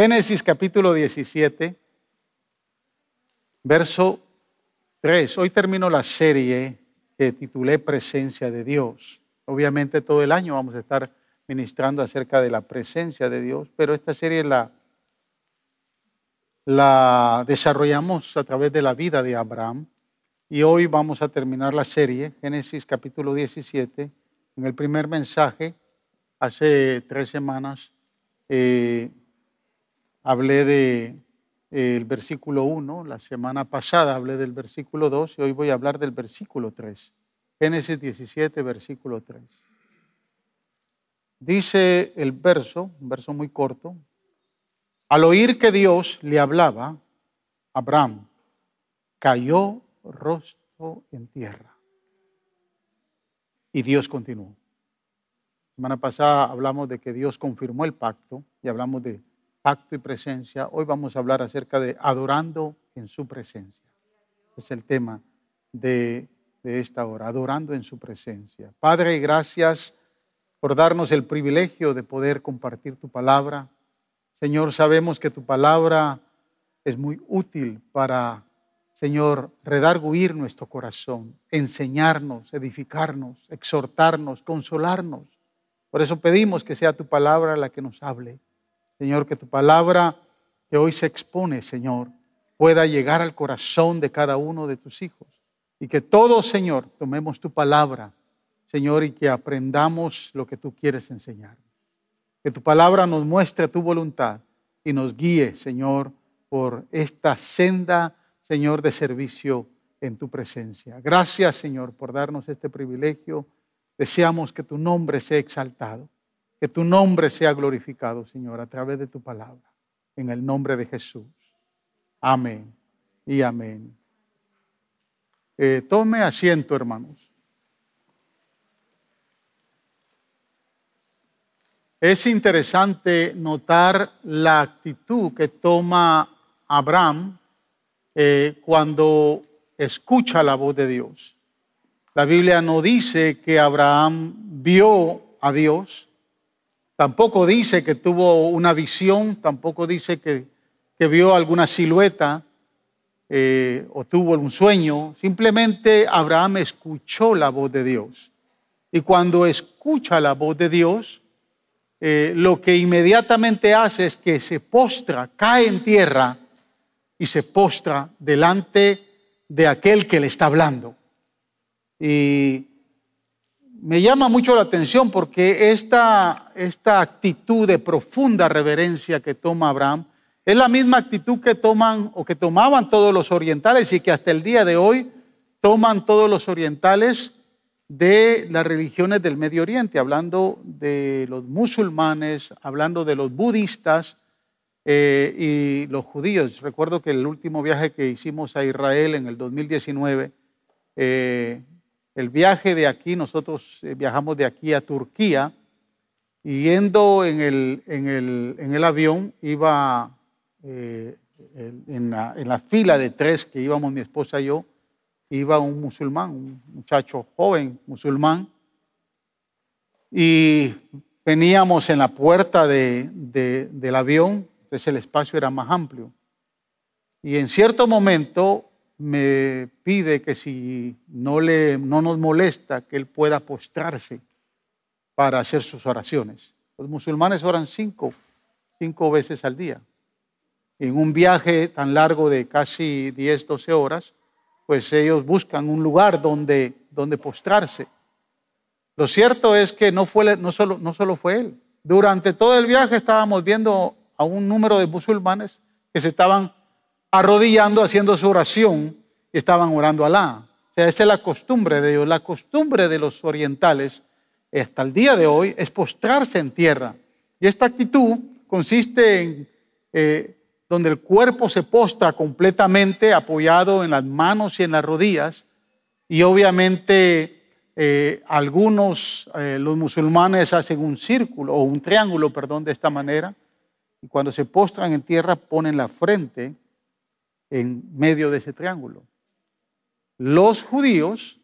Génesis capítulo 17, verso 3. Hoy termino la serie que titulé Presencia de Dios. Obviamente todo el año vamos a estar ministrando acerca de la presencia de Dios, pero esta serie la, la desarrollamos a través de la vida de Abraham y hoy vamos a terminar la serie, Génesis capítulo 17. En el primer mensaje, hace tres semanas, eh, hablé del de, versículo 1, la semana pasada hablé del versículo 2 y hoy voy a hablar del versículo 3. Génesis 17, versículo 3. Dice el verso, un verso muy corto, al oír que Dios le hablaba, Abraham cayó rostro en tierra. Y Dios continuó. semana pasada hablamos de que Dios confirmó el pacto y hablamos de pacto y presencia. Hoy vamos a hablar acerca de adorando en su presencia. es el tema de, de esta hora, adorando en su presencia. Padre, gracias por darnos el privilegio de poder compartir tu palabra. Señor, sabemos que tu palabra es muy útil para, Señor, redarguir nuestro corazón, enseñarnos, edificarnos, exhortarnos, consolarnos. Por eso pedimos que sea tu palabra la que nos hable Señor, que tu palabra que hoy se expone, Señor, pueda llegar al corazón de cada uno de tus hijos. Y que todos, Señor, tomemos tu palabra, Señor, y que aprendamos lo que tú quieres enseñar. Que tu palabra nos muestre tu voluntad y nos guíe, Señor, por esta senda, Señor, de servicio en tu presencia. Gracias, Señor, por darnos este privilegio. Deseamos que tu nombre sea exaltado. Que tu nombre sea glorificado, Señor, a través de tu palabra. En el nombre de Jesús. Amén y amén. Eh, tome asiento, hermanos. Es interesante notar la actitud que toma Abraham eh, cuando escucha la voz de Dios. La Biblia no dice que Abraham vio a Dios, Tampoco dice que tuvo una visión, tampoco dice que, vio alguna silueta eh, o tuvo un sueño. Simplemente Abraham escuchó la voz de Dios. Y cuando escucha la voz de Dios, eh, lo que inmediatamente hace es que se postra, cae en tierra y se postra delante de aquel que le está hablando. Y me llama mucho la atención porque esta, esta actitud de profunda reverencia que toma Abraham es la misma actitud que toman o que tomaban todos los orientales y que hasta el día de hoy toman todos los orientales de las religiones del Medio Oriente, hablando de los musulmanes, hablando de los budistas eh, y los judíos. Recuerdo que el último viaje que hicimos a Israel en el 2019, eh, el viaje de aquí, nosotros eh, viajamos de aquí a Turquía, yendo en el, en el, en el avión, iba eh, en, la, en, la, fila de tres que íbamos mi esposa y yo, iba un musulmán, un muchacho joven musulmán, y veníamos en la puerta de, de, del avión, entonces el espacio era más amplio. Y en cierto momento me pide que si no, le, no nos molesta, que él pueda postrarse para hacer sus oraciones. Los musulmanes oran cinco, cinco veces al día. En un viaje tan largo de casi 10, 12 horas, pues ellos buscan un lugar donde, donde postrarse. Lo cierto es que no, fue, no, solo, no solo fue él. Durante todo el viaje estábamos viendo a un número de musulmanes que se estaban arrodillando, haciendo su oración y estaban orando a Alá. O sea, esa es la costumbre de ellos. La costumbre de los orientales hasta el día de hoy es postrarse en tierra. Y esta actitud consiste en eh, donde el cuerpo se postra completamente apoyado en las manos y en las rodillas. Y obviamente eh, algunos, eh, los musulmanes hacen un círculo o un triángulo, perdón, de esta manera. Y cuando se postran en tierra ponen la frente en medio de ese triángulo. Los judíos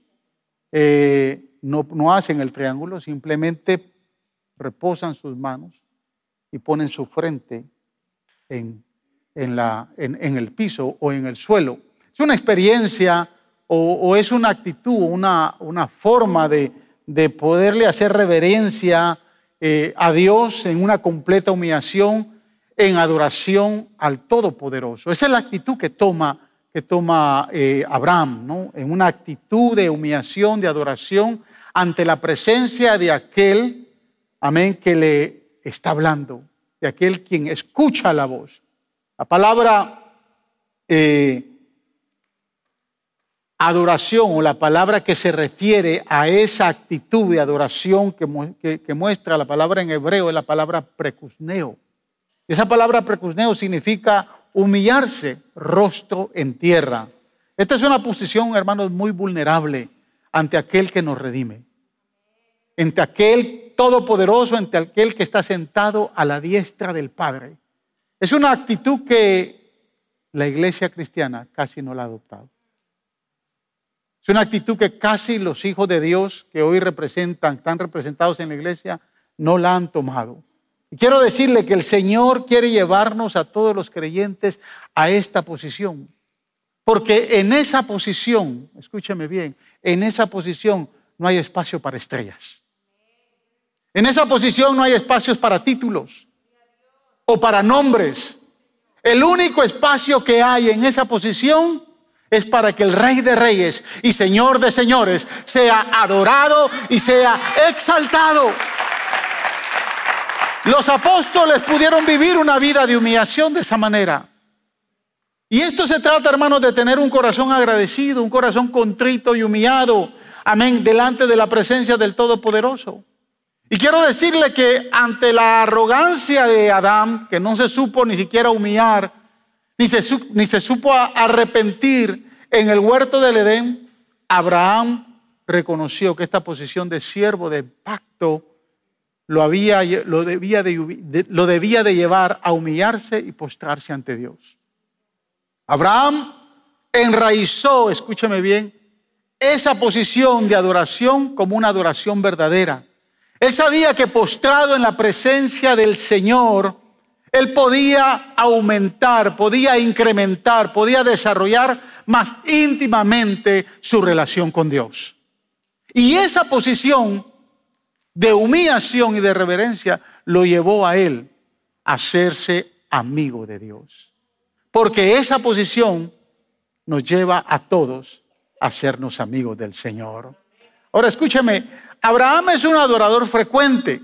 no, hacen el triángulo, simplemente reposan sus manos y ponen su frente en, la, en, el piso o en el suelo. Es una experiencia o, es una actitud, una, una forma de, de, poderle hacer reverencia eh, a Dios en una completa humillación, en adoración al Todopoderoso. Esa es la actitud que toma, que toma eh, Abraham, ¿no? en una actitud de humillación, de adoración ante la presencia de aquel, amén, que le está hablando, de aquel quien escucha la voz. La palabra eh, adoración o la palabra que se refiere a esa actitud de adoración que, muestra la palabra en hebreo es la palabra precusneo. Esa palabra precusneo significa humillarse rostro en tierra. Esta es una posición, hermanos, muy vulnerable ante aquel que nos redime, ante aquel todopoderoso, ante aquel que está sentado a la diestra del Padre. Es una actitud que la iglesia cristiana casi no la ha adoptado. Es una actitud que casi los hijos de Dios que hoy representan, están representados en la iglesia, no la han tomado. Quiero decirle que el Señor quiere llevarnos a todos los creyentes a esta posición. Porque en esa posición, escúcheme bien, en esa posición no hay espacio para estrellas. En esa posición no hay espacios para títulos o para nombres. El único espacio que hay en esa posición es para que el Rey de Reyes y Señor de Señores sea adorado y sea exaltado. Los apóstoles pudieron vivir una vida de humillación de esa manera. Y esto se trata, hermanos, de tener un corazón agradecido, un corazón contrito y humillado, amén, delante de la presencia del Todopoderoso. Y quiero decirle que ante la arrogancia de Adán, que no se supo ni siquiera humillar, ni se, ni se supo arrepentir en el huerto del Edén, Abraham reconoció que esta posición de siervo de pacto lo, había, lo, debía de, lo debía de llevar a humillarse y postrarse ante Dios. Abraham enraizó, escúchame bien, esa posición de adoración como una adoración verdadera. Él sabía que postrado en la presencia del Señor, él podía aumentar, podía incrementar, podía desarrollar más íntimamente su relación con Dios. Y esa posición de humillación y de reverencia lo llevó a él a hacerse amigo de Dios. Porque esa posición nos lleva a todos a hacernos amigos del Señor. Ahora escúcheme, Abraham es un adorador frecuente.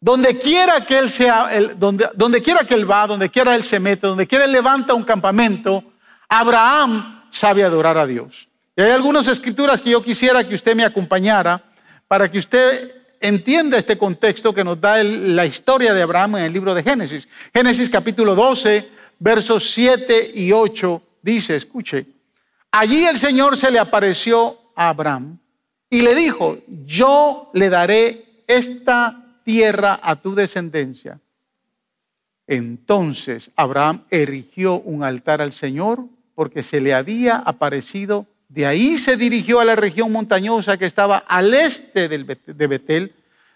Donde quiera que él sea, donde, quiera que él va, donde quiera él se mete, donde quiera él levanta un campamento, Abraham sabe adorar a Dios. Y hay algunas escrituras que yo quisiera que usted me acompañara para que usted entienda este contexto que nos da la historia de Abraham en el libro de Génesis. Génesis capítulo 12, versos 7 y 8 dice, escuche, allí el Señor se le apareció a Abraham y le dijo, yo le daré esta tierra a tu descendencia. Entonces Abraham erigió un altar al Señor porque se le había aparecido. De ahí se dirigió a la región montañosa que estaba al este de Betel,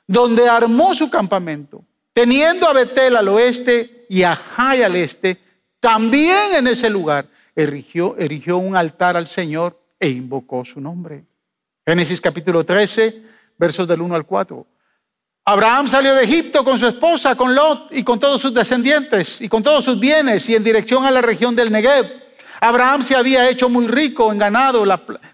donde armó su campamento, teniendo a Betel al oeste y a Jai al este. También en ese lugar erigió, erigió un altar al Señor e invocó su nombre. Génesis capítulo 13, versos del 1 al 4. Abraham salió de Egipto con su esposa, con Lot y con todos sus descendientes y con todos sus bienes y en dirección a la región del Negev. Abraham se había hecho muy rico en ganado,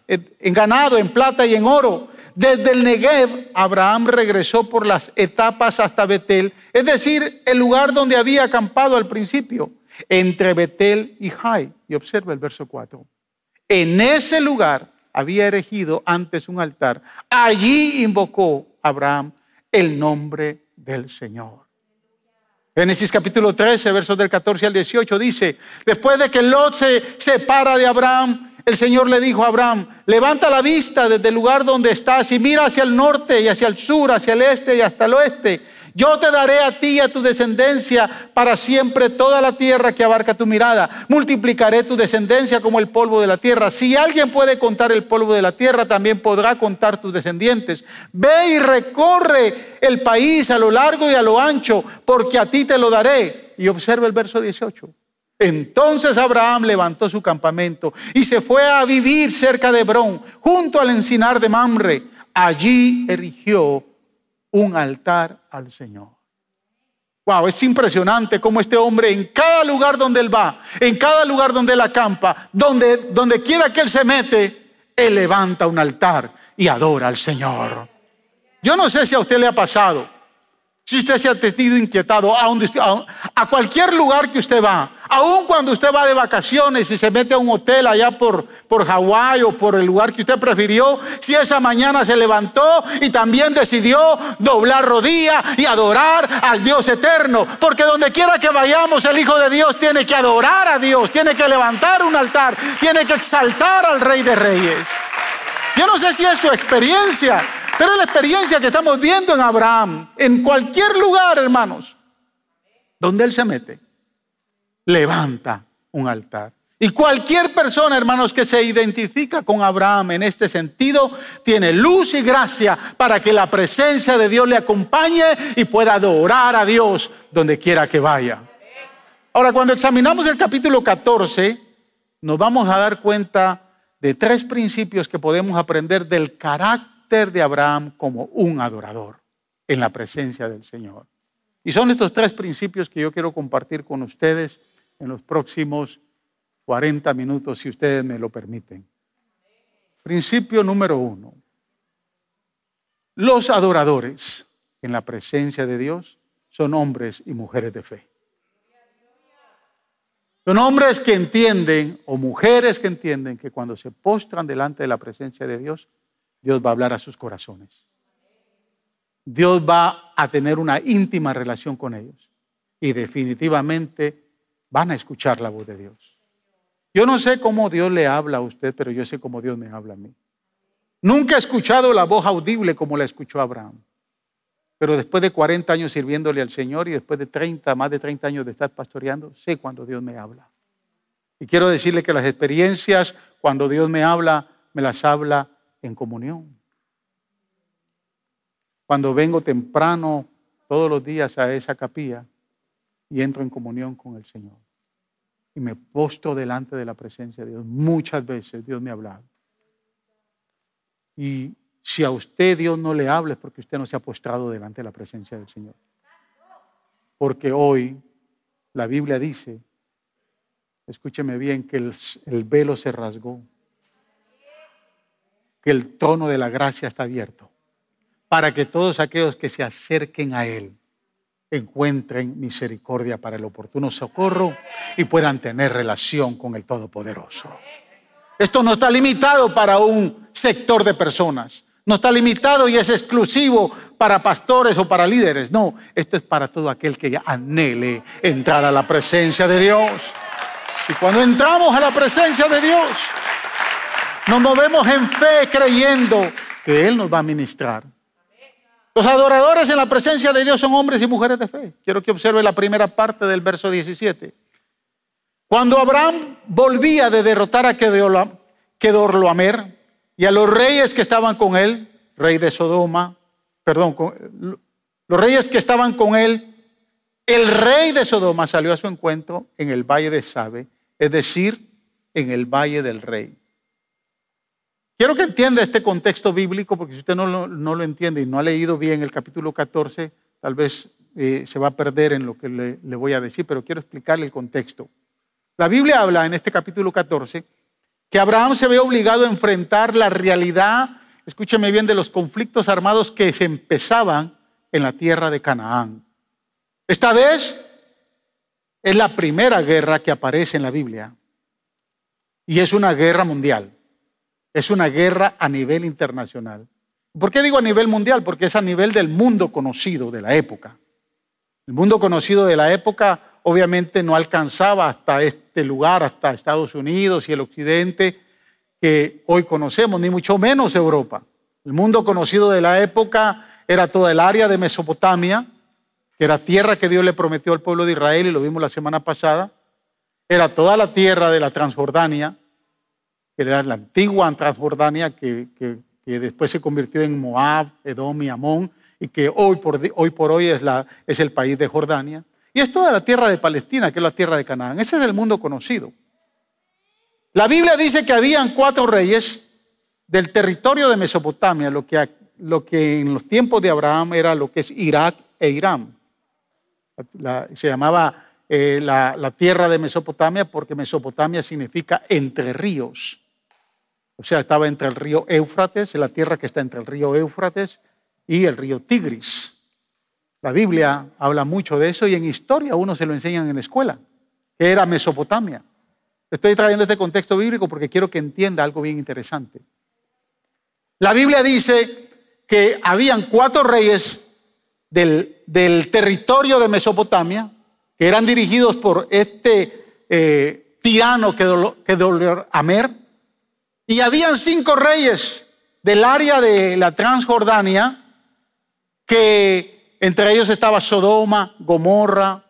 eh, en ganado, en plata y en oro. Desde el Negev, Abraham regresó por las etapas hasta Betel, es decir, el lugar donde había acampado al principio, entre Betel y Jai. Y observa el verso 4. En ese lugar había erigido antes un altar. Allí invocó Abraham el nombre del Señor. Génesis capítulo 13, versos del 14 al 18 dice, después de que Lot se separa de Abraham, el Señor le dijo a Abraham, levanta la vista desde el lugar donde estás y mira hacia el norte y hacia el sur, hacia el este y hasta el oeste, Yo te daré a ti y a tu descendencia para siempre toda la tierra que abarca tu mirada. Multiplicaré tu descendencia como el polvo de la tierra. Si alguien puede contar el polvo de la tierra, también podrá contar tus descendientes. Ve y recorre el país a lo largo y a lo ancho, porque a ti te lo daré. Y observa el verso 18. Entonces Abraham levantó su campamento y se fue a vivir cerca de Hebrón, junto al encinar de Mamre. Allí erigió un altar al Señor. Wow, es impresionante cómo este hombre en cada lugar donde él va, en cada lugar donde él acampa, donde, donde quiera que él se mete, él levanta un altar y adora al Señor. Yo no sé si a usted le ha pasado, si usted se ha sentido inquietado, a, a, cualquier lugar que usted va, aun cuando usted va de vacaciones y se mete a un hotel allá por, por Hawái o por el lugar que usted prefirió, si esa mañana se levantó y también decidió doblar rodilla y adorar al Dios eterno, porque donde quiera que vayamos, el Hijo de Dios tiene que adorar a Dios, tiene que levantar un altar, tiene que exaltar al Rey de Reyes. Yo no sé si es su experiencia, pero es la experiencia que estamos viendo en Abraham. En cualquier lugar, hermanos, donde él se mete, levanta un altar. Y cualquier persona, hermanos, que se identifica con Abraham en este sentido, tiene luz y gracia para que la presencia de Dios le acompañe y pueda adorar a Dios donde quiera que vaya. Ahora, cuando examinamos el capítulo 14, nos vamos a dar cuenta de tres principios que podemos aprender del carácter de Abraham como un adorador en la presencia del Señor. Y son estos tres principios que yo quiero compartir con ustedes en los próximos 40 minutos, si ustedes me lo permiten. Principio número uno. Los adoradores en la presencia de Dios son hombres y mujeres de fe. Son hombres que entienden o mujeres que entienden que cuando se postran delante de la presencia de Dios, Dios va a hablar a sus corazones. Dios va a tener una íntima relación con ellos. Y definitivamente van a escuchar la voz de Dios. Yo no sé cómo Dios le habla a usted, pero yo sé cómo Dios me habla a mí. Nunca he escuchado la voz audible como la escuchó Abraham. Pero después de 40 años sirviéndole al Señor y después de 30, más de 30 años de estar pastoreando, sé cuando Dios me habla. Y quiero decirle que las experiencias, cuando Dios me habla, me las habla en comunión. Cuando vengo temprano todos los días a esa capilla y entro en comunión con el Señor y me postro delante de la presencia de Dios, muchas veces Dios me ha hablado. Y si a usted Dios no le habla es porque usted no se ha postrado delante de la presencia del Señor. Porque hoy la Biblia dice, escúcheme bien, que el, el velo se rasgó que el trono de la gracia está abierto para que todos aquellos que se acerquen a Él encuentren misericordia para el oportuno socorro y puedan tener relación con el Todopoderoso. Esto no está limitado para un sector de personas, no está limitado y es exclusivo para pastores o para líderes, no, esto es para todo aquel que anhele entrar a la presencia de Dios. Y cuando entramos a la presencia de Dios, nos movemos en fe creyendo que Él nos va a ministrar. Los adoradores en la presencia de Dios son hombres y mujeres de fe. Quiero que observe la primera parte del verso 17. Cuando Abraham volvía de derrotar a Kedorloamer y a los reyes que estaban con él, rey de Sodoma, perdón, los reyes que estaban con él, el rey de Sodoma salió a su encuentro en el valle de Sabe, es decir, en el valle del rey. Quiero que entienda este contexto bíblico, porque si usted no lo, entiende y no ha leído bien el capítulo 14, tal vez eh, se va a perder en lo que le, le voy a decir, pero quiero explicarle el contexto. La Biblia habla en este capítulo 14 que Abraham se ve obligado a enfrentar la realidad, escúcheme bien, de los conflictos armados que se empezaban en la tierra de Canaán. Esta vez es la primera guerra que aparece en la Biblia y es una guerra mundial. Es una guerra a nivel internacional. ¿Por qué digo a nivel mundial? Porque es a nivel del mundo conocido de la época. El mundo conocido de la época obviamente no alcanzaba hasta este lugar, hasta Estados Unidos y el occidente que hoy conocemos, ni mucho menos Europa. El mundo conocido de la época era toda el área de Mesopotamia, que era tierra que Dios le prometió al pueblo de Israel, y lo vimos la semana pasada. Era toda la tierra de la Transjordania, que era la antigua Transjordania, que, después se convirtió en Moab, Edom y Amón, y que hoy por hoy, es, el país de Jordania. Y es toda la tierra de Palestina, que es la tierra de Canaán. Ese es el mundo conocido. La Biblia dice que habían cuatro reyes del territorio de Mesopotamia, lo que, lo que en los tiempos de Abraham era lo que es Irak e Irán. se llamaba eh, la, tierra de Mesopotamia porque Mesopotamia significa entre ríos. O sea, estaba entre el río Éufrates, la tierra que está entre el río Éufrates y el río Tigris. La Biblia habla mucho de eso y en historia uno se lo enseñan en la escuela, que era Mesopotamia. Estoy trayendo este contexto bíblico porque quiero que entienda algo bien interesante. La Biblia dice que habían cuatro reyes del, territorio de Mesopotamia que eran dirigidos por este eh, tirano que, dolió Amer, y habían cinco reyes del área de la Transjordania que entre ellos estaba Sodoma, Gomorra,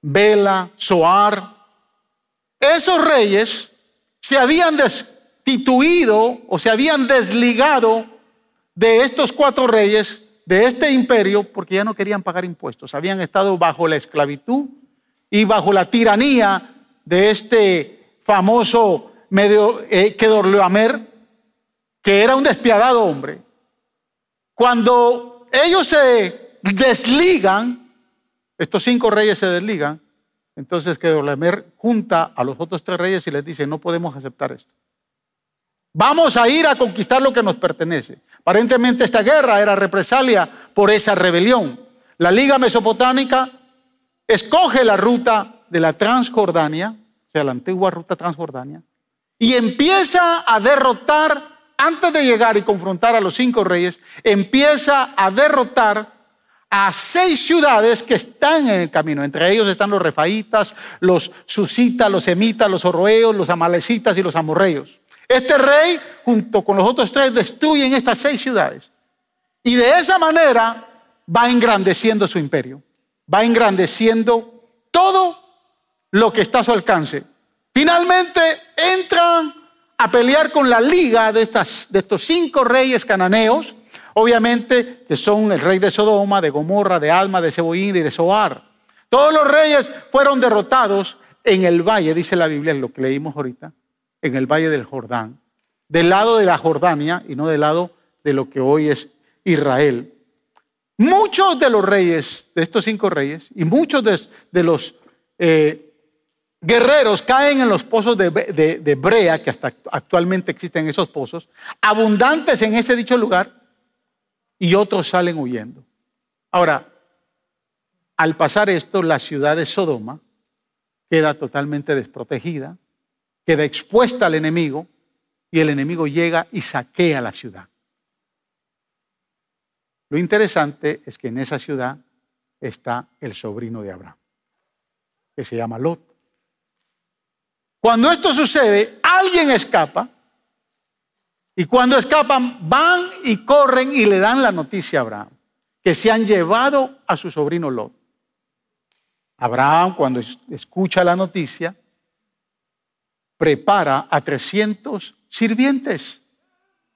Bela, Soar. Esos reyes se habían destituido o se habían desligado de estos cuatro reyes, de este imperio, porque ya no querían pagar impuestos. Habían estado bajo la esclavitud y bajo la tiranía de este famoso medio eh, Kedorlaomer, que era un despiadado hombre. Cuando ellos se desligan, estos cinco reyes se desligan, entonces que Dorlemer junta a los otros tres reyes y les dice, no podemos aceptar esto. Vamos a ir a conquistar lo que nos pertenece. Aparentemente esta guerra era represalia por esa rebelión. La Liga Mesopotámica escoge la ruta de la Transjordania, o sea, la antigua ruta Transjordania, y empieza a derrotar, antes de llegar y confrontar a los cinco reyes, empieza a derrotar a seis ciudades que están en el camino. Entre ellos están los refaitas, los susitas, los semitas, los orroeos, los amalecitas y los amorreos. Este rey, junto con los otros tres, destruyen estas seis ciudades. Y de esa manera va engrandeciendo su imperio. Va engrandeciendo todo lo que está a su alcance. Finalmente entran a pelear con la liga de, estas, de estos cinco reyes cananeos Obviamente que son el rey de Sodoma, de Gomorra, de Alma, de Seboín y de Soar. Todos los reyes fueron derrotados en el valle, dice la Biblia, lo que leímos ahorita, en el valle del Jordán, del lado de la Jordania y no del lado de lo que hoy es Israel. Muchos de los reyes, de estos cinco reyes, y muchos de, los eh, guerreros caen en los pozos de, Brea, que hasta actualmente existen esos pozos, abundantes en ese dicho lugar, y otros salen huyendo. Ahora, al pasar esto, la ciudad de Sodoma queda totalmente desprotegida, queda expuesta al enemigo y el enemigo llega y saquea la ciudad. Lo interesante es que en esa ciudad está el sobrino de Abraham, que se llama Lot. Cuando esto sucede, alguien escapa y cuando escapan, van y corren y le dan la noticia a Abraham, que se han llevado a su sobrino Lot. Abraham, cuando escucha la noticia, prepara a 300 sirvientes,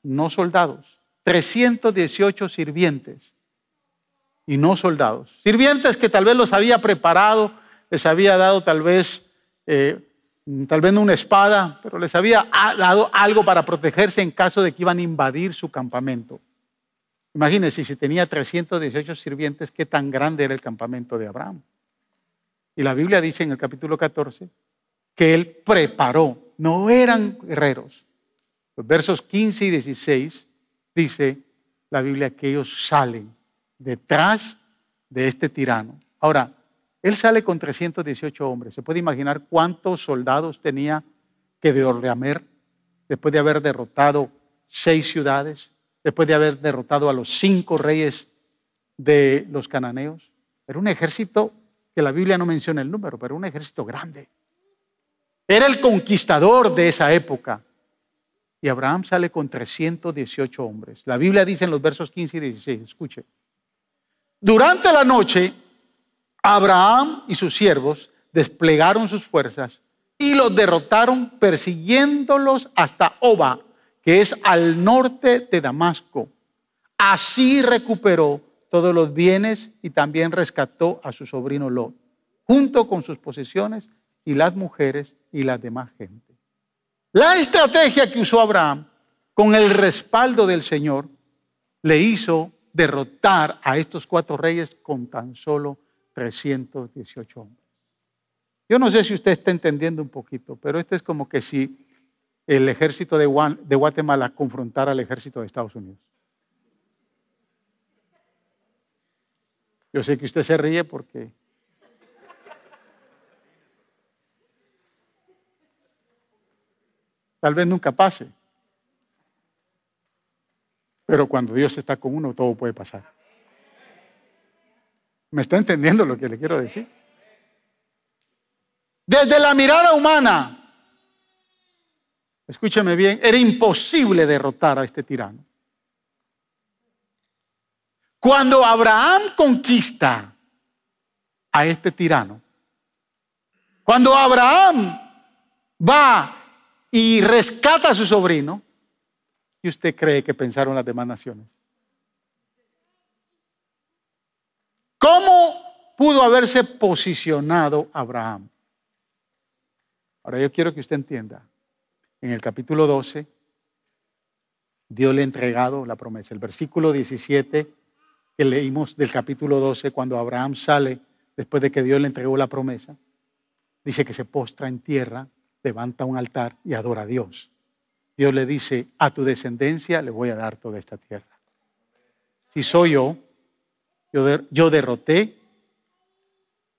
no soldados, 318 sirvientes y no soldados. Sirvientes que tal vez los había preparado, les había dado tal vez eh, tal vez no una espada, pero les había dado algo para protegerse en caso de que iban a invadir su campamento. Imagínense, si tenía 318 sirvientes, qué tan grande era el campamento de Abraham. Y la Biblia dice en el capítulo 14 que él preparó, no eran guerreros. Los versos 15 y 16 dice la Biblia que ellos salen detrás de este tirano. Ahora, él sale con 318 hombres. ¿Se puede imaginar cuántos soldados tenía que de Orleamer después de haber derrotado seis ciudades, después de haber derrotado a los cinco reyes de los cananeos? Era un ejército que la Biblia no menciona el número, pero un ejército grande. Era el conquistador de esa época. Y Abraham sale con 318 hombres. La Biblia dice en los versos 15 y 16, escuche. Durante la noche Abraham y sus siervos desplegaron sus fuerzas y los derrotaron persiguiéndolos hasta Oba, que es al norte de Damasco. Así recuperó todos los bienes y también rescató a su sobrino Lot, junto con sus posesiones y las mujeres y las demás gente. La estrategia que usó Abraham con el respaldo del Señor le hizo derrotar a estos cuatro reyes con tan solo 318 hombres. Yo no sé si usted está entendiendo un poquito, pero esto es como que si el ejército de Guatemala confrontara al ejército de Estados Unidos. Yo sé que usted se ríe porque tal vez nunca pase. Pero cuando Dios está con uno, todo puede pasar. ¿Me está entendiendo lo que le quiero decir? Desde la mirada humana, escúcheme bien, era imposible derrotar a este tirano. Cuando Abraham conquista a este tirano, cuando Abraham va y rescata a su sobrino, ¿y usted cree que pensaron las demás naciones? ¿Cómo pudo haberse posicionado Abraham? Ahora yo quiero que usted entienda, en el capítulo 12, Dios le ha entregado la promesa. El versículo 17 que leímos del capítulo 12, cuando Abraham sale después de que Dios le entregó la promesa, dice que se postra en tierra, levanta un altar y adora a Dios. Dios le dice, a tu descendencia le voy a dar toda esta tierra. Si soy yo, yo, derroté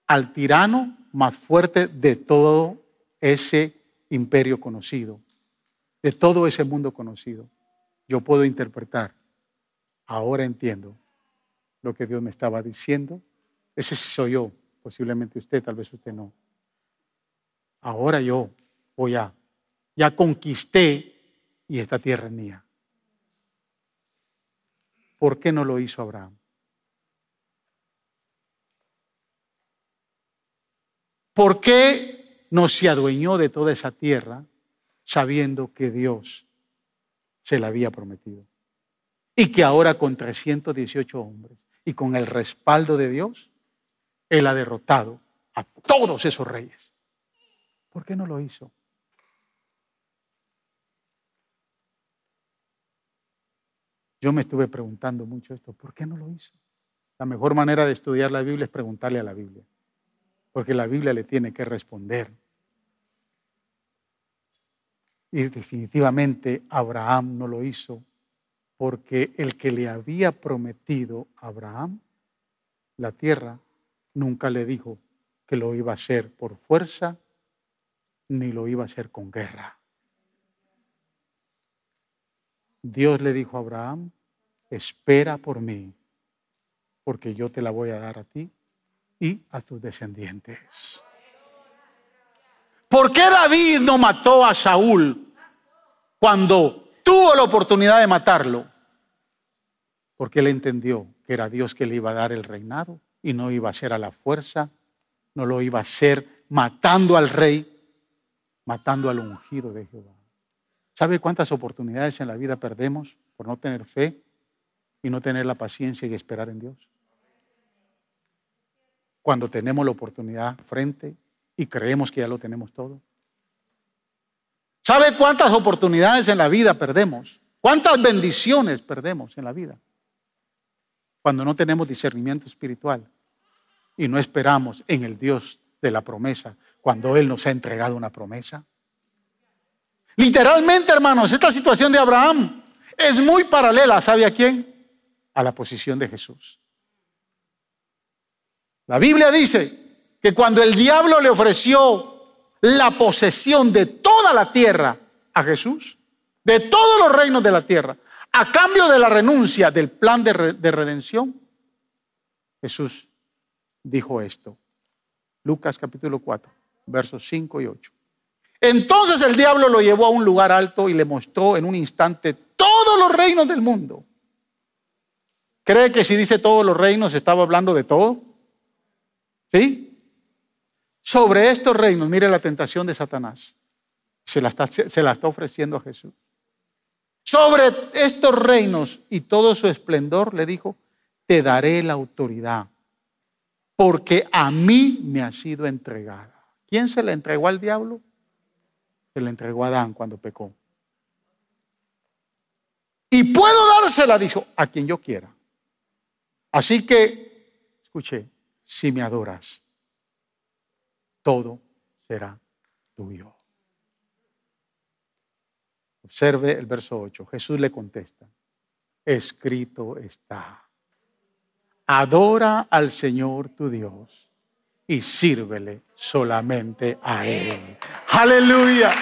al tirano más fuerte de todo ese imperio conocido, de todo ese mundo conocido. Yo puedo interpretar, ahora entiendo lo que Dios me estaba diciendo. Ese soy yo, posiblemente usted, tal vez usted no. Ahora yo voy a, ya conquisté y esta tierra es mía. ¿Por qué no lo hizo Abraham? ¿Por qué no se adueñó de toda esa tierra sabiendo que Dios se la había prometido? Y que ahora con 318 hombres y con el respaldo de Dios, Él ha derrotado a todos esos reyes. ¿Por qué no lo hizo? Yo me estuve preguntando mucho esto, ¿por qué no lo hizo? La mejor manera de estudiar la Biblia es preguntarle a la Biblia, porque la Biblia le tiene que responder. Y definitivamente Abraham no lo hizo porque el que le había prometido a Abraham la tierra nunca le dijo que lo iba a hacer por fuerza ni lo iba a hacer con guerra. Dios le dijo a Abraham, espera por mí, porque yo te la voy a dar a ti y a tus descendientes. ¿Por qué David no mató a Saúl cuando tuvo la oportunidad de matarlo, porque él entendió que era Dios que le iba a dar el reinado y no iba a ser a la fuerza, no lo iba a hacer matando al rey, matando al ungido de Jehová. ¿Sabe cuántas oportunidades en la vida perdemos por no tener fe y no tener la paciencia y esperar en Dios? Cuando tenemos la oportunidad frente y creemos que ya lo tenemos todo. ¿Sabe cuántas oportunidades en la vida perdemos? ¿Cuántas bendiciones perdemos en la vida? Cuando no tenemos discernimiento espiritual y no esperamos en el Dios de la promesa cuando Él nos ha entregado una promesa. Literalmente, hermanos, esta situación de Abraham es muy paralela, ¿sabe a quién? A la posición de Jesús. La Biblia dice que cuando el diablo le ofreció la posesión de toda la tierra a Jesús, de todos los reinos de la tierra, a cambio de la renuncia del plan de, redención, Jesús dijo esto. Lucas capítulo 4, versos 5 y 8. Entonces el diablo lo llevó a un lugar alto y le mostró en un instante todos los reinos del mundo. ¿Cree que si dice todos los reinos estaba hablando de todo? ¿Sí? Sobre estos reinos, mire la tentación de Satanás. Se la está, ofreciendo a Jesús. Sobre estos reinos y todo su esplendor, le dijo, te daré la autoridad, porque a mí me ha sido entregada. ¿Quién se la entregó al diablo? Se la entregó a Adán cuando pecó. Y puedo dársela, dijo, a quien yo quiera. Así que, escuche, si me adoras, todo será tuyo. Observe el verso 8. Jesús le contesta, escrito está. Adora al Señor tu Dios y sírvele solamente a Él. Aleluya.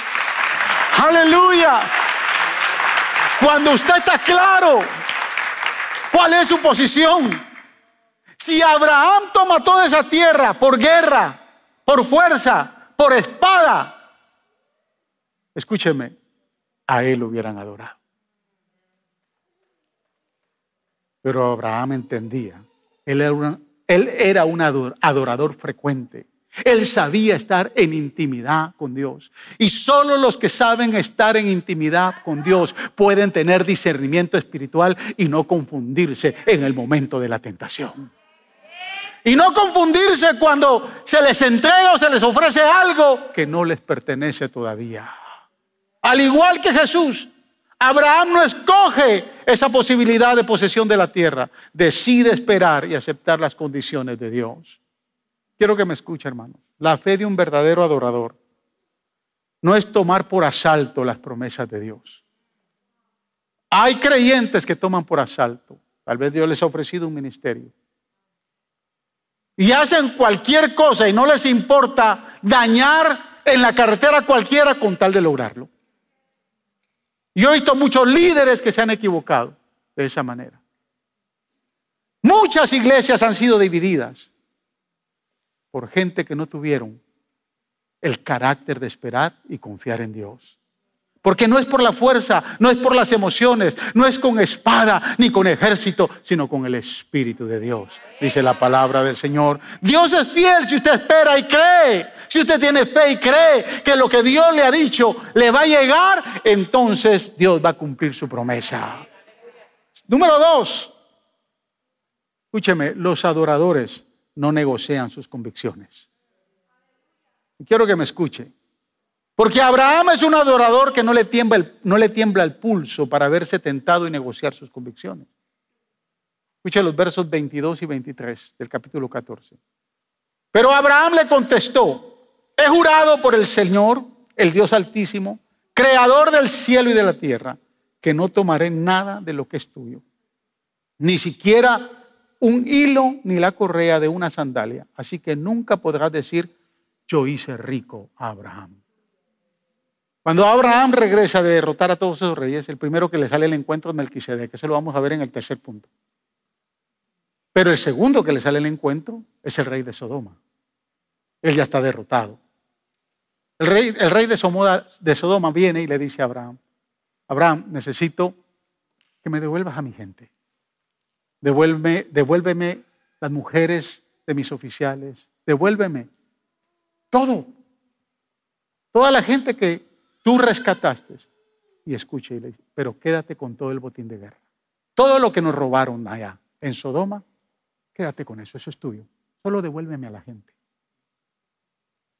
Aleluya. Cuando usted está claro cuál es su posición. Si Abraham toma toda esa tierra por guerra, por fuerza, por espada, escúcheme, a él hubieran adorado. Pero Abraham entendía, él era, él era un adorador frecuente. Él sabía estar en intimidad con Dios. Y solo los que saben estar en intimidad con Dios pueden tener discernimiento espiritual y no confundirse en el momento de la tentación. Y no confundirse cuando se les entrega o se les ofrece algo que no les pertenece todavía. Al igual que Jesús, Abraham no escoge esa posibilidad de posesión de la tierra, decide esperar y aceptar las condiciones de Dios. Quiero que me escuche, hermano. La fe de un verdadero adorador no es tomar por asalto las promesas de Dios. Hay creyentes que toman por asalto. Tal vez Dios les ha ofrecido un ministerio. Y hacen cualquier cosa y no les importa dañar en la carretera cualquiera con tal de lograrlo. Yo he visto muchos líderes que se han equivocado de esa manera. Muchas iglesias han sido divididas por gente que no tuvieron el carácter de esperar y confiar en Dios. Porque no es por la fuerza, no es por las emociones, no es con espada ni con ejército, sino con el Espíritu de Dios, dice la palabra del Señor. Dios es fiel si usted espera y cree. Si usted tiene fe y cree que lo que Dios le ha dicho le va a llegar, entonces Dios va a cumplir su promesa. Número dos, escúcheme, los adoradores no negocian sus convicciones. quiero que me escuche. Porque Abraham es un adorador que no le, tiembla el, no le tiembla el pulso para verse tentado y negociar sus convicciones. Escuche los versos 22 y 23 del capítulo 14. Pero Abraham le contestó, he jurado por el Señor, el Dios altísimo, creador del cielo y de la tierra, que no tomaré nada de lo que es tuyo, ni siquiera un hilo ni la correa de una sandalia. Así que nunca podrás decir, yo hice rico a Abraham. Cuando Abraham regresa de derrotar a todos esos reyes, el primero que le sale el encuentro es Melquisedec, que eso lo vamos a ver en el tercer punto. Pero el segundo que le sale el encuentro es el rey de Sodoma. Él ya está derrotado. El rey, el rey de, Sodoma, viene y le dice a Abraham, Abraham, necesito que me devuelvas a mi gente. Devuélveme las mujeres de mis oficiales. Devuélveme todo. Toda la gente que tú rescataste. Y escuche, y le dice, pero quédate con todo el botín de guerra. Todo lo que nos robaron allá en Sodoma, quédate con eso, eso es tuyo. Solo devuélveme a la gente.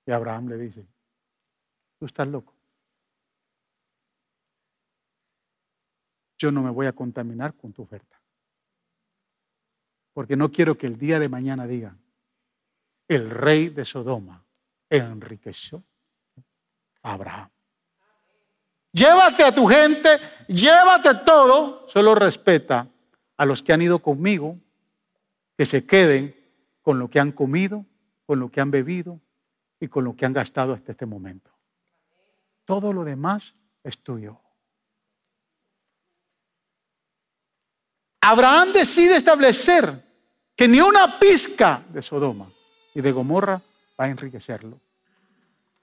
Y Abraham le dice, tú estás loco. Yo no me voy a contaminar con tu oferta. Porque no quiero que el día de mañana digan, el rey de Sodoma enriqueció a Abraham. Llévate a tu gente, llévate todo, solo respeta a los que han ido conmigo, que se queden con lo que han comido, con lo que han bebido y con lo que han gastado hasta este momento. Todo lo demás es tuyo. Abraham decide establecer que ni una pizca de Sodoma y de Gomorra va a enriquecerlo.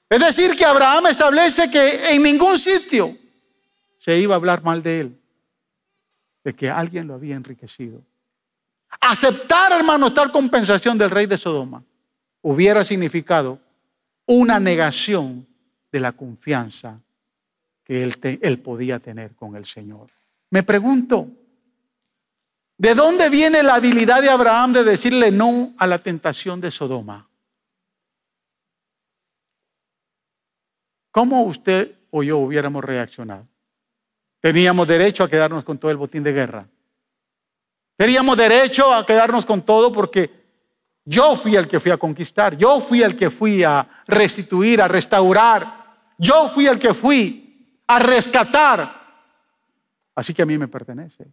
Es decir, que Abraham establece que en ningún sitio se iba a hablar mal de él, de que alguien lo había enriquecido. Aceptar, hermano, tal compensación del rey de Sodoma hubiera significado una negación de la confianza que él, él podía tener con el Señor. Me pregunto, ¿de dónde viene la habilidad de Abraham de decirle no a la tentación de Sodoma? ¿Cómo usted o yo hubiéramos reaccionado? Teníamos derecho a quedarnos con todo el botín de guerra. Teníamos derecho a quedarnos con todo porque yo fui el que fui a conquistar, yo fui el que fui a restituir, a restaurar, yo fui el que fui a rescatar. Así que a mí me pertenece.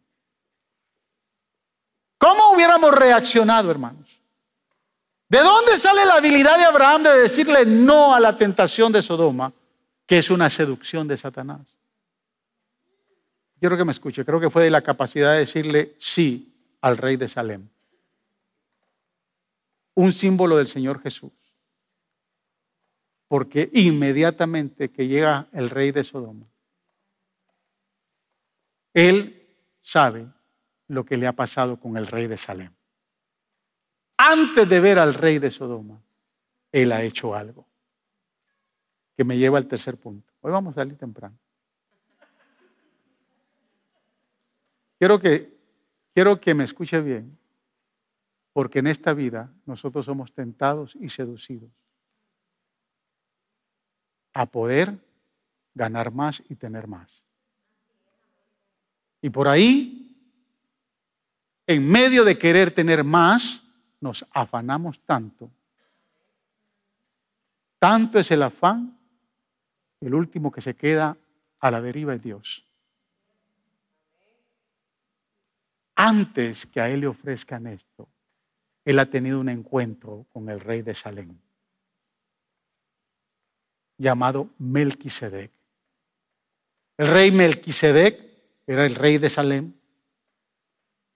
¿Cómo hubiéramos reaccionado, hermanos? ¿De dónde sale la habilidad de Abraham de decirle no a la tentación de Sodoma, que es una seducción de Satanás? Quiero que me escuche, creo que fue de la capacidad de decirle sí al rey de Salem. Un símbolo del Señor Jesús. Porque inmediatamente que llega el rey de Sodoma, él sabe lo que le ha pasado con el rey de Salem. Antes de ver al rey de Sodoma, él ha hecho algo que me lleva al tercer punto. Hoy vamos a salir temprano. Quiero que Quiero que me escuche bien, porque en esta vida nosotros somos tentados y seducidos a poder ganar más y tener más. Y por ahí, en medio de querer tener más, nos afanamos tanto. Tanto es el afán, el último que se queda a la deriva es Dios. antes que a él le ofrezcan esto, él ha tenido un encuentro con el rey de Salem, llamado Melquisedec. El rey Melquisedec era el rey de Salem.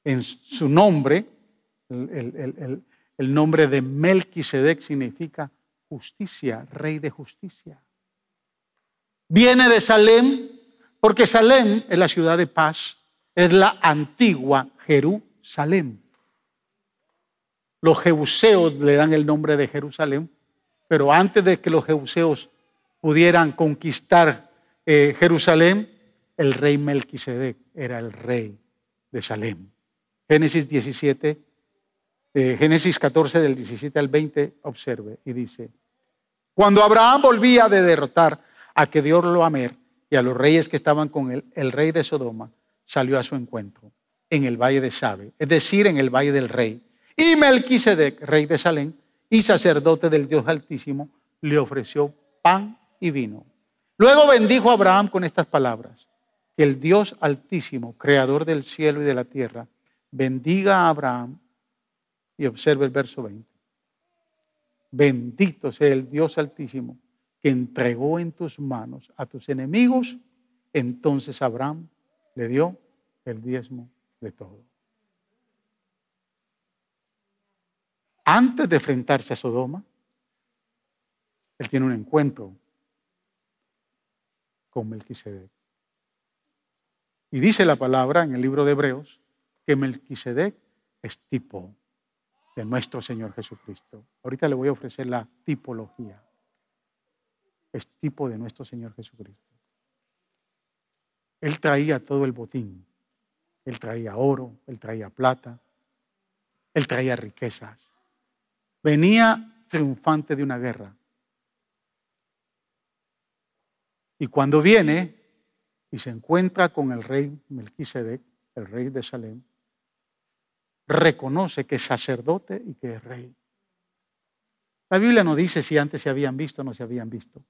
En su nombre, el, el nombre de Melquisedec significa justicia, rey de justicia. Viene de Salem porque Salem es la ciudad de paz, es la antigua Jerusalén. Los jebuseos le dan el nombre de Jerusalén, pero antes de que los jebuseos pudieran conquistar eh, Jerusalén, el rey Melquisedec era el rey de Salem. Génesis 17, eh, Génesis 14 del 17 al 20, observe y dice, cuando Abraham volvía de derrotar a que Dios lo amer y a los reyes que estaban con él, el rey de Sodoma salió a su encuentro en el valle de Sabe, es decir, en el valle del rey. Y Melquisedec, rey de Salem y sacerdote del Dios Altísimo, le ofreció pan y vino. Luego bendijo a Abraham con estas palabras: Que el Dios Altísimo, creador del cielo y de la tierra, bendiga a Abraham. Y observe el verso 20. Bendito sea el Dios Altísimo entregó en tus manos a tus enemigos. Entonces Abraham le dio el diezmo de todo. Antes de enfrentarse a Sodoma, él tiene un encuentro con Melquisedec. Y dice la palabra en el libro de Hebreos que Melquisedec es tipo de nuestro Señor Jesucristo. Ahorita le voy a ofrecer la tipología. Es tipo de nuestro Señor Jesucristo. Él traía todo el botín él traía oro, él traía plata, él traía riquezas. Venía triunfante de una guerra. Y cuando viene y se encuentra con el rey Melquisedec, el rey de Salem, reconoce que es sacerdote y que es rey. La Biblia no dice si antes se habían visto o no se habían visto.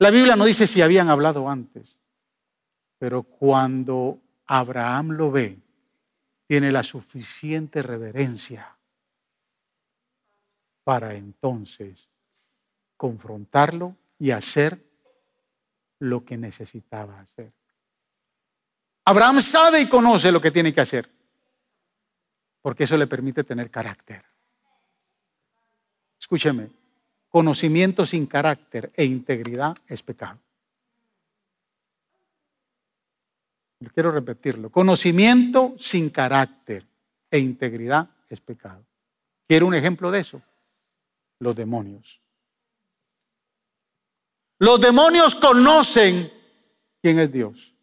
La Biblia no dice si habían hablado antes. Pero cuando Abraham lo ve, tiene la suficiente reverencia para entonces confrontarlo y hacer lo que necesitaba hacer. Abraham sabe y conoce lo que tiene que hacer, porque eso le permite tener carácter. Escúcheme, conocimiento sin carácter e integridad es pecado. quiero repetirlo, conocimiento sin carácter e integridad es pecado. ¿Quiero un ejemplo de eso? los demonios. Los demonios conocen quién es Dios,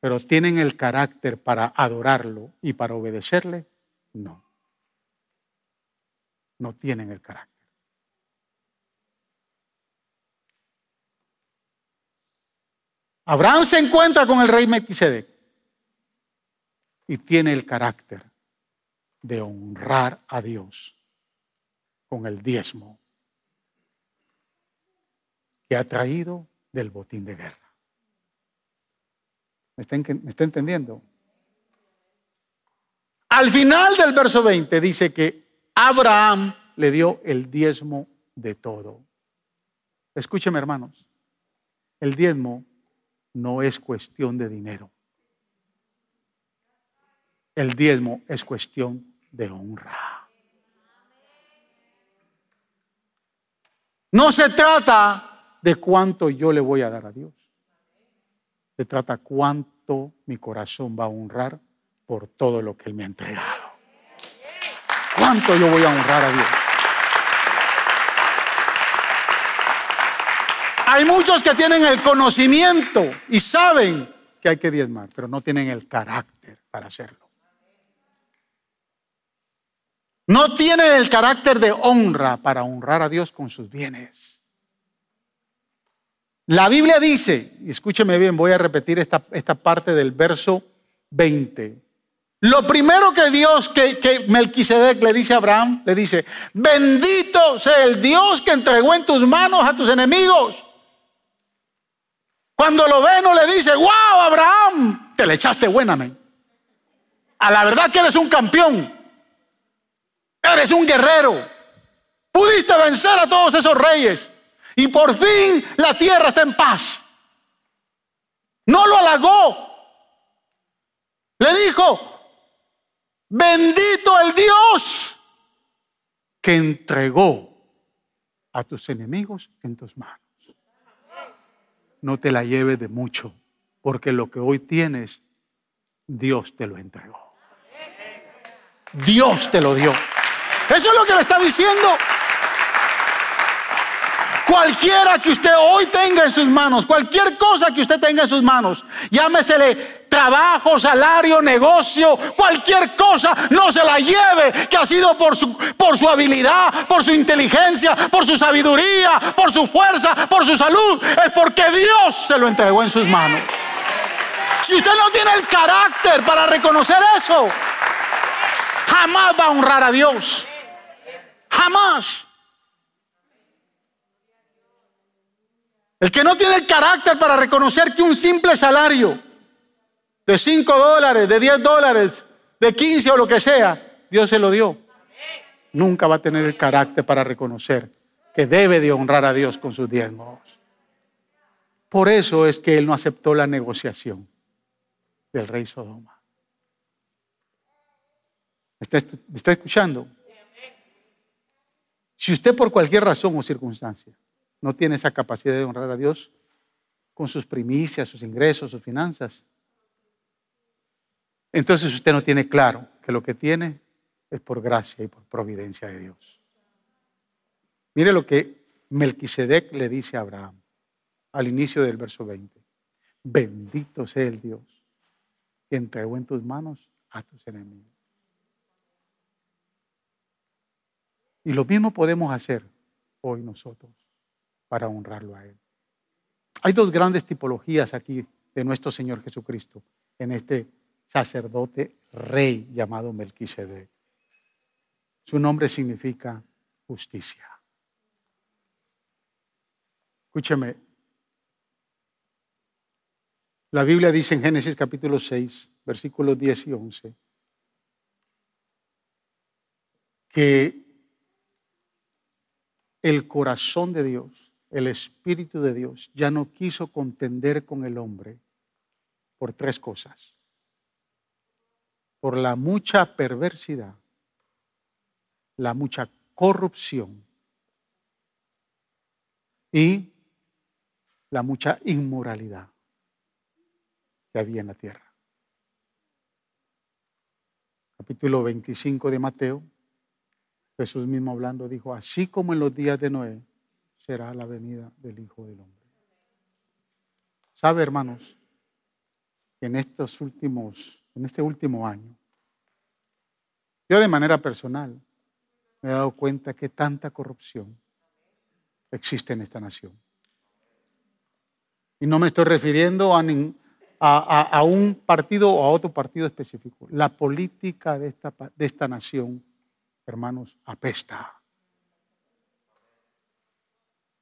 pero tienen el carácter para adorarlo y para obedecerle, no. No tienen el carácter. Abraham se encuentra con el rey Melquisedec y tiene el carácter de honrar a Dios con el diezmo que ha traído del botín de guerra. ¿Me está, ¿Me está, entendiendo? Al final del verso 20 dice que Abraham le dio el diezmo de todo. Escúcheme hermanos, el diezmo no es cuestión de dinero. El diezmo es cuestión de honra. No se trata de cuánto yo le voy a dar a Dios. Se trata cuánto mi corazón va a honrar por todo lo que Él me ha entregado. ¿Cuánto yo voy a honrar a Dios? Hay muchos que tienen el conocimiento y saben que hay que diezmar, pero no tienen el carácter para hacerlo. No tienen el carácter de honra para honrar a Dios con sus bienes. La Biblia dice, escúcheme bien, voy a repetir esta, esta parte del verso 20. Lo primero que Dios, que, que Melquisedec le dice a Abraham, le dice, bendito sea el Dios que entregó en tus manos a tus enemigos. Cuando lo ve no le dice, wow, Abraham, te le echaste buena. A la verdad que eres un campeón. Eres un guerrero. Pudiste vencer a todos esos reyes. Y por fin la tierra está en paz. No lo halagó. Le dijo, bendito el Dios que entregó a tus enemigos en tus manos. No te la lleves de mucho, porque lo que hoy tienes, Dios te lo entregó. Dios te lo dio. Eso es lo que le está diciendo. Cualquiera que usted hoy tenga en sus manos, cualquier cosa que usted tenga en sus manos, llámesele trabajo, salario, negocio, cualquier cosa, no se la lleve, que ha sido por su, por su habilidad, por su inteligencia, por su sabiduría, por su fuerza, por su salud. Es porque Dios se lo entregó en sus manos. Si usted no tiene el carácter para reconocer eso, jamás va a honrar a Dios. Jamás. El que no tiene el carácter para reconocer que un simple salario de 5 dólares, de 10 dólares, de 15 o lo que sea, Dios se lo dio. Nunca va a tener el carácter para reconocer que debe de honrar a Dios con sus diezmos. Por eso es que él no aceptó la negociación del rey Sodoma. ¿Me está, escuchando? Si usted por cualquier razón o circunstancia no tiene esa capacidad de honrar a Dios con sus primicias, sus ingresos, sus finanzas, entonces usted no tiene claro que lo que tiene es por gracia y por providencia de Dios. Mire lo que Melquisedec le dice a Abraham al inicio del verso 20. Bendito sea el Dios que entregó en tus manos a tus enemigos. Y lo mismo podemos hacer hoy nosotros para honrarlo a Él. Hay dos grandes tipologías aquí de nuestro Señor Jesucristo en este sacerdote rey llamado Melquisedec. Su nombre significa justicia. Escúcheme. La Biblia dice en Génesis capítulo 6, versículos 10 y 11, que el corazón de Dios, el Espíritu de Dios, ya no quiso contender con el hombre por tres cosas. Por la mucha perversidad, la mucha corrupción y la mucha inmoralidad que había en la tierra. Capítulo 25 de Mateo Jesús mismo hablando dijo, así como en los días de Noé, será la venida del Hijo del Hombre. ¿Sabe, hermanos? Que en estos últimos, en este último año, yo de manera personal me he dado cuenta que tanta corrupción existe en esta nación. Y no me estoy refiriendo a, un partido o a otro partido específico. La política de esta, de esta nación, hermanos, apesta.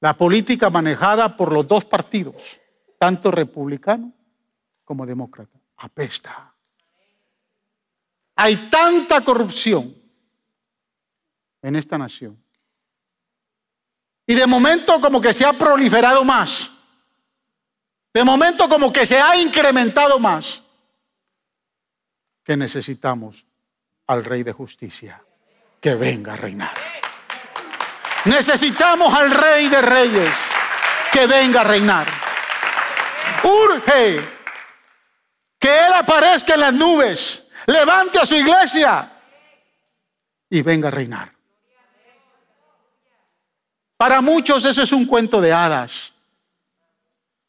La política manejada por los dos partidos, tanto republicano como demócrata, apesta. Hay tanta corrupción en esta nación. Y de momento como que se ha proliferado más. De momento como que se ha incrementado más. Que necesitamos al Rey de Justicia que venga a reinar. Necesitamos al Rey de Reyes que venga a reinar. Urge que Él aparezca en las nubes, levante a su iglesia y venga a reinar. Para muchos eso es un cuento de hadas.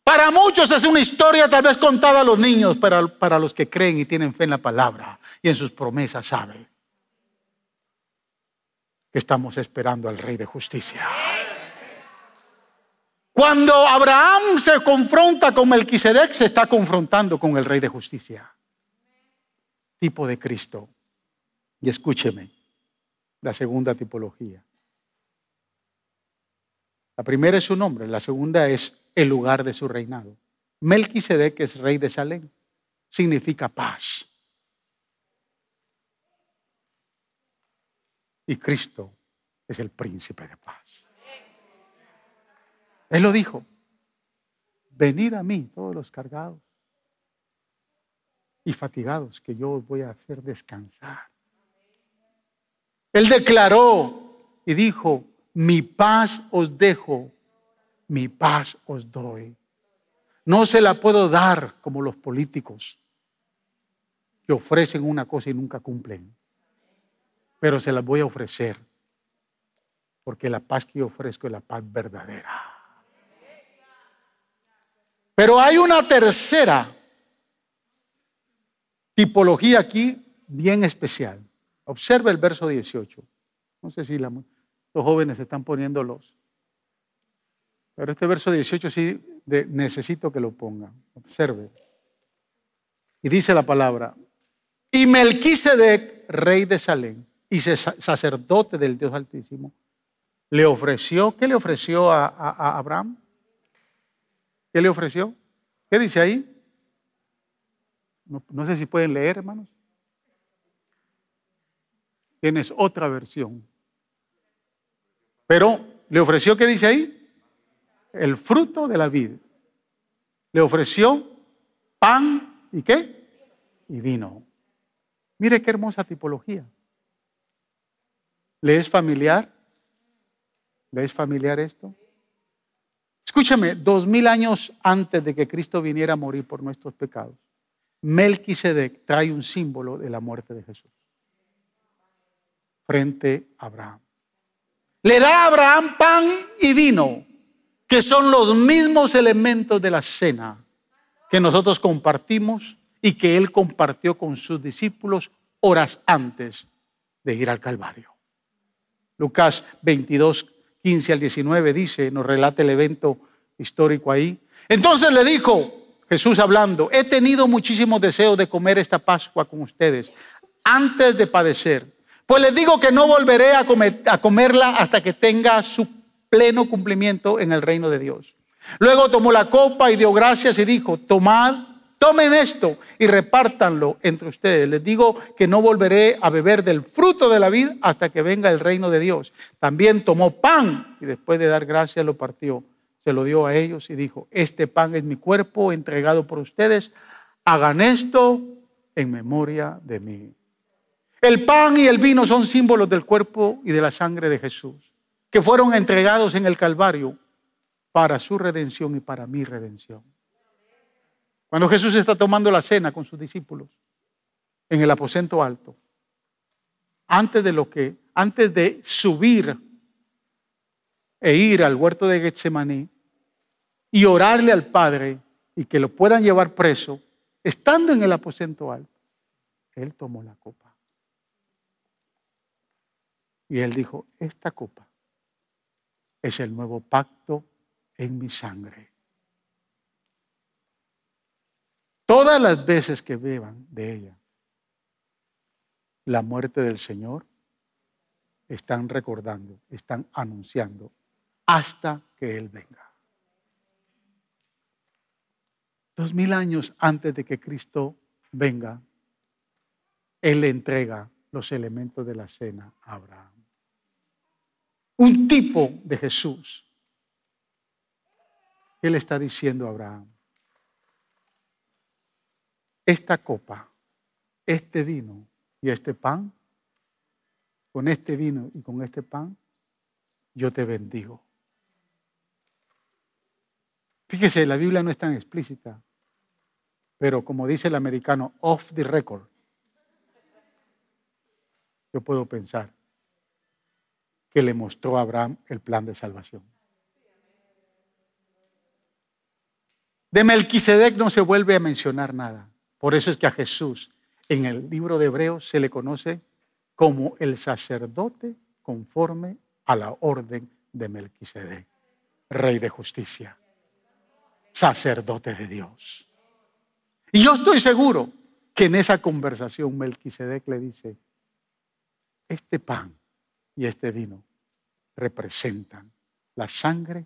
Para muchos es una historia tal vez contada a los niños, pero para los que creen y tienen fe en la palabra y en sus promesas saben que estamos esperando al Rey de Justicia. Cuando Abraham se confronta con Melquisedec, se está confrontando con el Rey de Justicia, tipo de Cristo. Y escúcheme, la segunda tipología. La primera es su nombre, la segunda es el lugar de su reinado. Melquisedec es rey de Salem, significa paz. Y Cristo es el príncipe de paz. Él lo dijo, venid a mí todos los cargados y fatigados, que yo os voy a hacer descansar. Él declaró y dijo, mi paz os dejo, mi paz os doy. No se la puedo dar como los políticos que ofrecen una cosa y nunca cumplen, pero se las voy a ofrecer, porque la paz que yo ofrezco es la paz verdadera. Pero hay una tercera tipología aquí bien especial. Observa el verso 18. No sé si los jóvenes están poniéndolos. Pero este verso 18 sí necesito que lo pongan. Observe. Y dice la palabra, y Melquisedec, rey de Salem y sacerdote del Dios Altísimo, le ofreció, ¿qué le ofreció a, a Abraham? ¿Qué le ofreció? ¿Qué dice ahí? No, sé si pueden leer, hermanos. Tienes otra versión. Pero le ofreció, ¿qué dice ahí? El fruto de la vida. Le ofreció pan y qué? Y vino. Mire qué hermosa tipología. ¿Le es familiar? ¿Le es familiar esto? Escúchame, dos mil años antes de que Cristo viniera a morir por nuestros pecados, Melquisedec trae un símbolo de la muerte de Jesús frente a Abraham. Le da a Abraham pan y vino, que son los mismos elementos de la cena que nosotros compartimos y que él compartió con sus discípulos horas antes de ir al Calvario. Lucas 22, 15 al 19 dice, nos relata el evento histórico ahí. Entonces le dijo Jesús hablando, he tenido muchísimo deseo de comer esta Pascua con ustedes antes de padecer. Pues les digo que no volveré a, comerla hasta que tenga su pleno cumplimiento en el reino de Dios. Luego tomó la copa y dio gracias y dijo, tomad, tomen esto y repártanlo entre ustedes. Les digo que no volveré a beber del fruto de la vida hasta que venga el reino de Dios. También tomó pan y después de dar gracias lo partió. Se lo dio a ellos y dijo, este pan es mi cuerpo entregado por ustedes. Hagan esto en memoria de mí. El pan y el vino son símbolos del cuerpo y de la sangre de Jesús, que fueron entregados en el Calvario para su redención y para mi redención. Cuando Jesús está tomando la cena con sus discípulos en el aposento alto, antes de lo que antes de subir e ir al huerto de Getsemaní y orarle al Padre y que lo puedan llevar preso, estando en el aposento alto, él tomó la copa. Y él dijo, esta copa es el nuevo pacto en mi sangre. Todas las veces que beban de ella la muerte del Señor, están recordando, están anunciando hasta que Él venga. Dos mil años antes de que Cristo venga, Él le entrega los elementos de la cena a Abraham. Un tipo de Jesús. Él está diciendo a Abraham, esta copa, este vino y este pan, con este vino y con este pan, yo te bendigo. Fíjese, la Biblia no es tan explícita, pero como dice el americano, off the record, yo puedo pensar que le mostró a Abraham el plan de salvación. De Melquisedec no se vuelve a mencionar nada. Por eso es que a Jesús en el libro de Hebreos se le conoce como el sacerdote conforme a la orden de Melquisedec, rey de justicia sacerdote de Dios. Y yo estoy seguro que en esa conversación Melquisedec le dice, este pan y este vino representan la sangre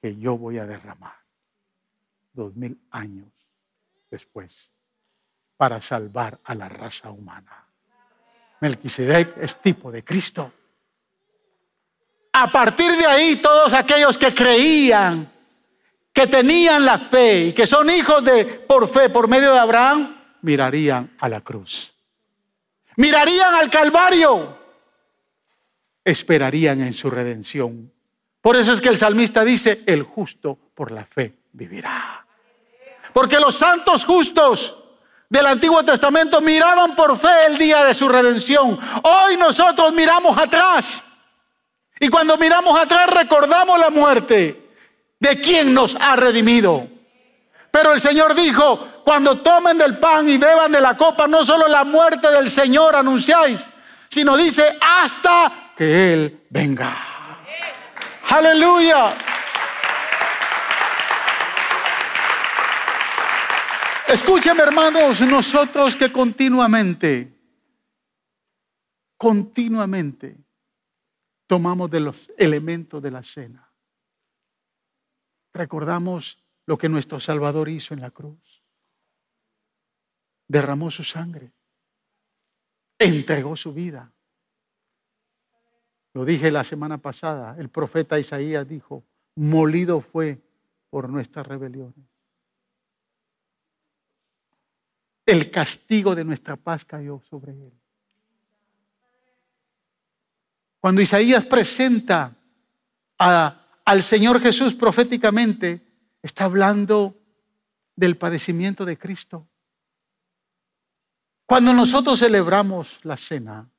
que yo voy a derramar dos mil años después para salvar a la raza humana. Melquisedec es tipo de Cristo. A partir de ahí, todos aquellos que creían que tenían la fe y que son hijos de por fe, por medio de Abraham, mirarían a la cruz. Mirarían al Calvario. Esperarían en su redención. Por eso es que el salmista dice, el justo por la fe vivirá. Porque los santos justos del Antiguo Testamento miraban por fe el día de su redención. Hoy nosotros miramos atrás. Y cuando miramos atrás recordamos la muerte de quien nos ha redimido. Pero el Señor dijo, cuando tomen del pan y beban de la copa, no solo la muerte del Señor anunciáis, sino dice, hasta que Él venga. Aleluya. Escúcheme hermanos, nosotros que continuamente, continuamente tomamos de los elementos de la cena recordamos lo que nuestro Salvador hizo en la cruz. Derramó su sangre, entregó su vida. Lo dije la semana pasada, el profeta Isaías dijo, molido fue por nuestras rebeliones. El castigo de nuestra paz cayó sobre él. Cuando Isaías presenta a al Señor Jesús proféticamente, está hablando del padecimiento de Cristo. Cuando nosotros celebramos la cena,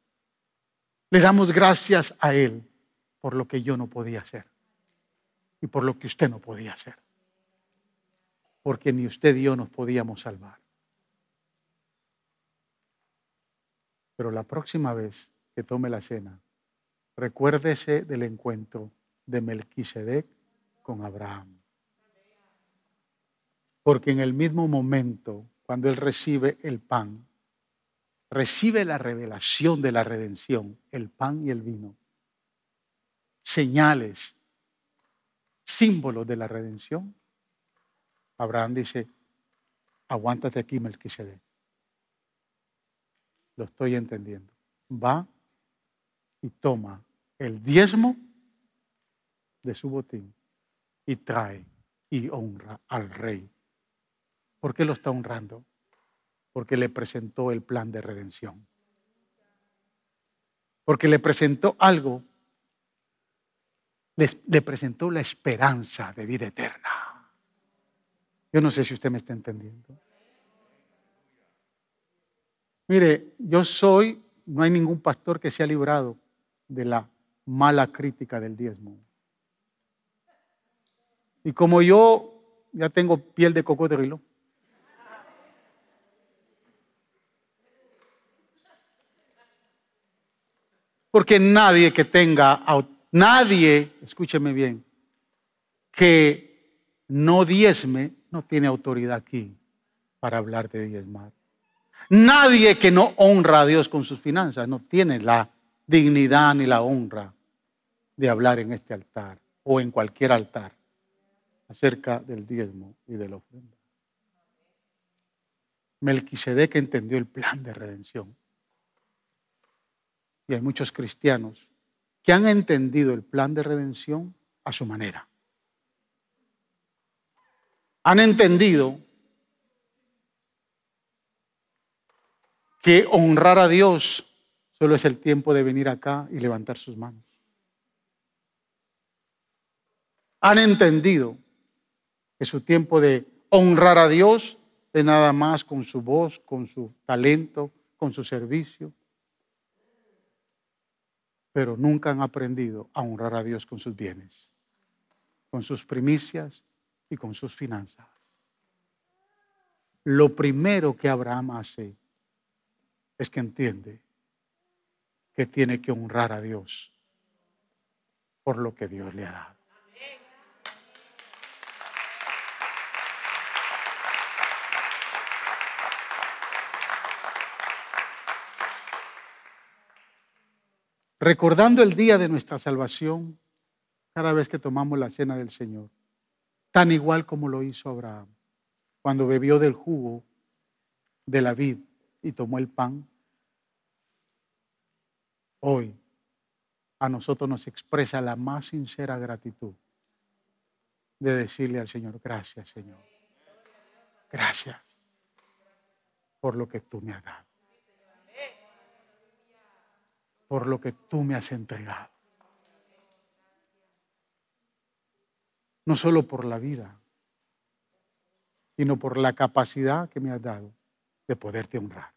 le damos gracias a Él por lo que yo no podía hacer y por lo que usted no podía hacer. Porque ni usted y yo nos podíamos salvar. Pero la próxima vez que tome la cena, recuérdese del encuentro de Melquisedec con Abraham. Porque en el mismo momento, cuando él recibe el pan, recibe la revelación de la redención, el pan y el vino, señales, símbolos de la redención. Abraham dice, aguántate aquí, Melquisedec. Lo estoy entendiendo. Va y toma el diezmo de su botín y trae y honra al rey. ¿Por qué lo está honrando? Porque le presentó el plan de redención. Porque le presentó algo, le, le presentó la esperanza de vida eterna. Yo no sé si usted me está entendiendo. Mire, yo soy, no hay ningún pastor que sea librado de la mala crítica del diezmo. Y como yo ya tengo piel de cocodrilo, porque nadie que tenga, nadie, escúcheme bien, que no diezme, no tiene autoridad aquí para hablar de diezmar. Nadie que no honra a Dios con sus finanzas no tiene la dignidad ni la honra de hablar en este altar o en cualquier altar acerca del diezmo y de la ofrenda. Melquisedec entendió el plan de redención. Y hay muchos cristianos que han entendido el plan de redención a su manera. Han entendido que honrar a Dios solo es el tiempo de venir acá y levantar sus manos. Han entendido que su tiempo de honrar a Dios es nada más con su voz, con su talento, con su servicio. Pero nunca han aprendido a honrar a Dios con sus bienes, con sus primicias y con sus finanzas. Lo primero que Abraham hace es que entiende que tiene que honrar a Dios por lo que Dios le ha dado. Recordando el día de nuestra salvación, cada vez que tomamos la cena del Señor, tan igual como lo hizo Abraham, cuando bebió del jugo de la vid y tomó el pan, hoy a nosotros nos expresa la más sincera gratitud de decirle al Señor, gracias Señor, gracias por lo que tú me has dado, por lo que tú me has entregado. No solo por la vida, sino por la capacidad que me has dado de poderte honrar.